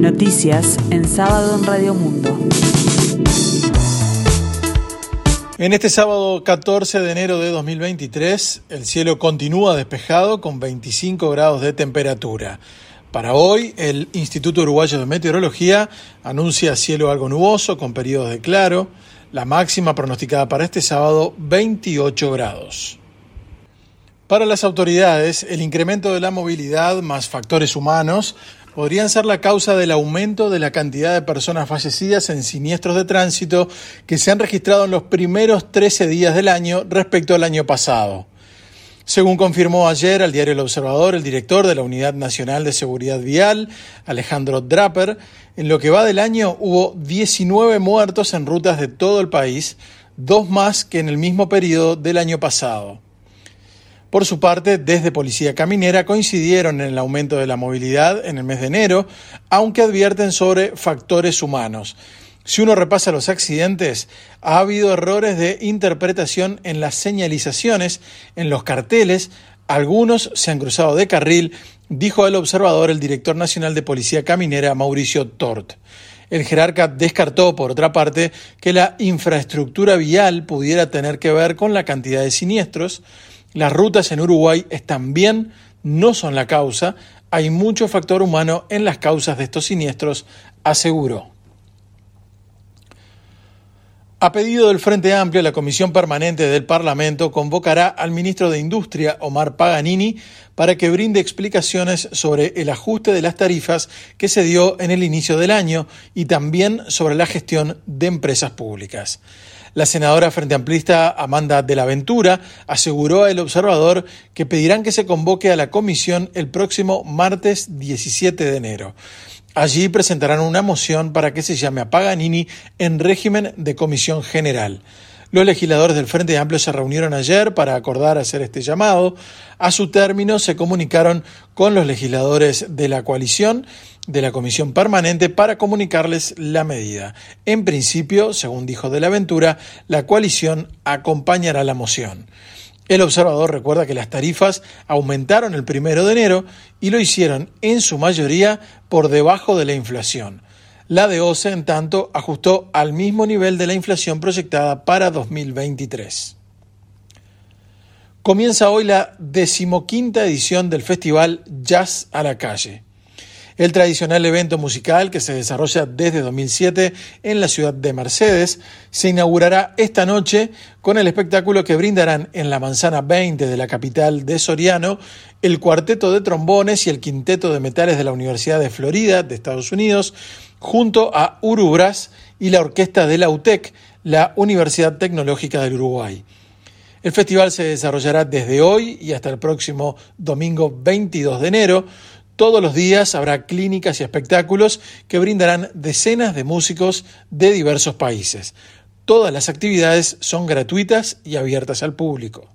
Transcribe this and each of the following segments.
Noticias en sábado en Radio Mundo. En este sábado 14 de enero de 2023, el cielo continúa despejado con 25 grados de temperatura. Para hoy, el Instituto Uruguayo de Meteorología anuncia cielo algo nuboso con periodos de claro, la máxima pronosticada para este sábado 28 grados. Para las autoridades, el incremento de la movilidad más factores humanos podrían ser la causa del aumento de la cantidad de personas fallecidas en siniestros de tránsito que se han registrado en los primeros 13 días del año respecto al año pasado. Según confirmó ayer al diario El Observador el director de la Unidad Nacional de Seguridad Vial, Alejandro Draper, en lo que va del año hubo 19 muertos en rutas de todo el país, dos más que en el mismo periodo del año pasado. Por su parte, desde Policía Caminera coincidieron en el aumento de la movilidad en el mes de enero, aunque advierten sobre factores humanos. Si uno repasa los accidentes, ha habido errores de interpretación en las señalizaciones, en los carteles, algunos se han cruzado de carril, dijo el observador el director nacional de Policía Caminera, Mauricio Tort. El jerarca descartó, por otra parte, que la infraestructura vial pudiera tener que ver con la cantidad de siniestros, las rutas en Uruguay están bien, no son la causa, hay mucho factor humano en las causas de estos siniestros, aseguró. A pedido del Frente Amplio, la Comisión Permanente del Parlamento convocará al ministro de Industria, Omar Paganini, para que brinde explicaciones sobre el ajuste de las tarifas que se dio en el inicio del año y también sobre la gestión de empresas públicas. La senadora frente amplista Amanda de la Ventura aseguró a El Observador que pedirán que se convoque a la comisión el próximo martes 17 de enero. Allí presentarán una moción para que se llame a Paganini en régimen de comisión general. Los legisladores del Frente Amplio se reunieron ayer para acordar hacer este llamado. A su término se comunicaron con los legisladores de la coalición de la Comisión Permanente para comunicarles la medida. En principio, según dijo de la Aventura, la coalición acompañará la moción. El observador recuerda que las tarifas aumentaron el primero de enero y lo hicieron en su mayoría por debajo de la inflación. La de OCE, en tanto, ajustó al mismo nivel de la inflación proyectada para 2023. Comienza hoy la decimoquinta edición del festival Jazz a la Calle el tradicional evento musical que se desarrolla desde 2007 en la ciudad de Mercedes se inaugurará esta noche con el espectáculo que brindarán en la manzana 20 de la capital de Soriano el cuarteto de trombones y el quinteto de metales de la Universidad de Florida de Estados Unidos junto a Urubras y la orquesta de la UTEC, la Universidad Tecnológica del Uruguay. El festival se desarrollará desde hoy y hasta el próximo domingo 22 de enero, todos los días habrá clínicas y espectáculos que brindarán decenas de músicos de diversos países. Todas las actividades son gratuitas y abiertas al público.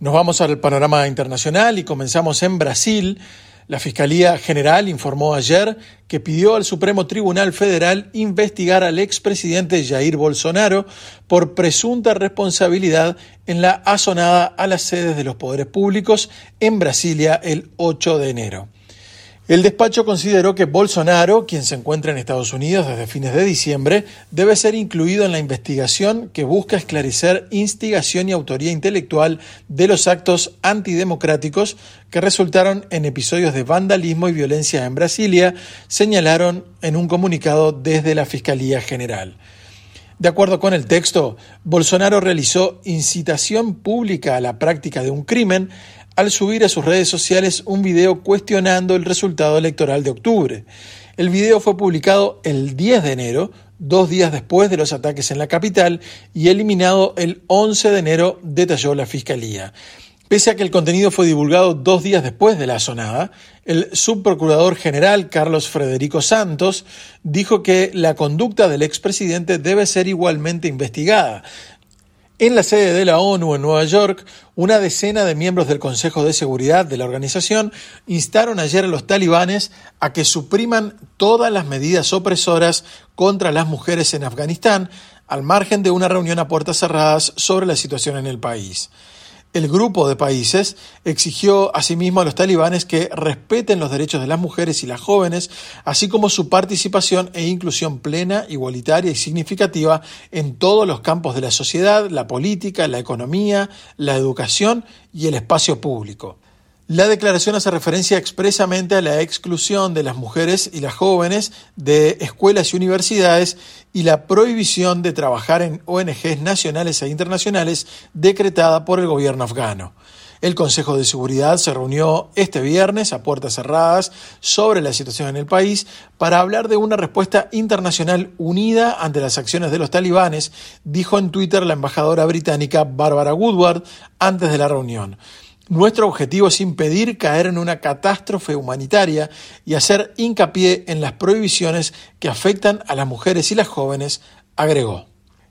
Nos vamos al panorama internacional y comenzamos en Brasil. La Fiscalía General informó ayer que pidió al Supremo Tribunal Federal investigar al expresidente Jair Bolsonaro por presunta responsabilidad en la asonada a las sedes de los poderes públicos en Brasilia el 8 de enero. El despacho consideró que Bolsonaro, quien se encuentra en Estados Unidos desde fines de diciembre, debe ser incluido en la investigación que busca esclarecer instigación y autoría intelectual de los actos antidemocráticos que resultaron en episodios de vandalismo y violencia en Brasilia, señalaron en un comunicado desde la Fiscalía General. De acuerdo con el texto, Bolsonaro realizó incitación pública a la práctica de un crimen al subir a sus redes sociales un video cuestionando el resultado electoral de octubre. El video fue publicado el 10 de enero, dos días después de los ataques en la capital, y eliminado el 11 de enero, detalló la Fiscalía. Pese a que el contenido fue divulgado dos días después de la sonada, el subprocurador general Carlos Frederico Santos dijo que la conducta del expresidente debe ser igualmente investigada, en la sede de la ONU en Nueva York, una decena de miembros del Consejo de Seguridad de la organización instaron ayer a los talibanes a que supriman todas las medidas opresoras contra las mujeres en Afganistán, al margen de una reunión a puertas cerradas sobre la situación en el país. El grupo de países exigió asimismo a los talibanes que respeten los derechos de las mujeres y las jóvenes, así como su participación e inclusión plena, igualitaria y significativa en todos los campos de la sociedad, la política, la economía, la educación y el espacio público. La declaración hace referencia expresamente a la exclusión de las mujeres y las jóvenes de escuelas y universidades y la prohibición de trabajar en ONGs nacionales e internacionales decretada por el gobierno afgano. El Consejo de Seguridad se reunió este viernes a puertas cerradas sobre la situación en el país para hablar de una respuesta internacional unida ante las acciones de los talibanes, dijo en Twitter la embajadora británica Barbara Woodward antes de la reunión. Nuestro objetivo es impedir caer en una catástrofe humanitaria y hacer hincapié en las prohibiciones que afectan a las mujeres y las jóvenes, agregó.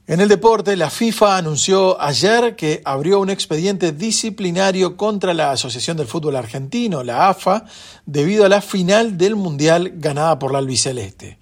En el deporte, la FIFA anunció ayer que abrió un expediente disciplinario contra la Asociación del Fútbol Argentino, la AFA, debido a la final del Mundial ganada por la albiceleste.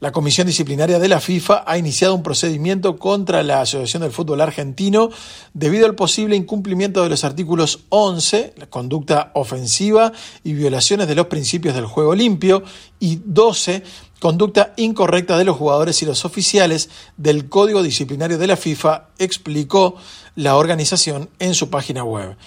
La Comisión Disciplinaria de la FIFA ha iniciado un procedimiento contra la Asociación del Fútbol Argentino debido al posible incumplimiento de los artículos 11, la conducta ofensiva y violaciones de los principios del juego limpio, y 12, conducta incorrecta de los jugadores y los oficiales del Código Disciplinario de la FIFA, explicó la organización en su página web.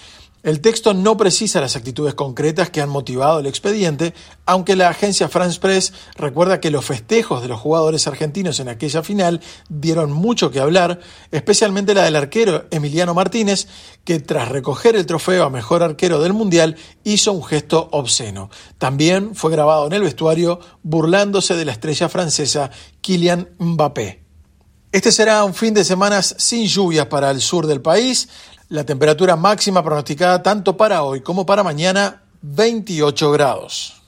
El texto no precisa las actitudes concretas que han motivado el expediente, aunque la agencia France Press recuerda que los festejos de los jugadores argentinos en aquella final dieron mucho que hablar, especialmente la del arquero Emiliano Martínez, que tras recoger el trofeo a mejor arquero del Mundial hizo un gesto obsceno. También fue grabado en el vestuario burlándose de la estrella francesa Kylian Mbappé. Este será un fin de semana sin lluvias para el sur del país. La temperatura máxima pronosticada tanto para hoy como para mañana, 28 grados.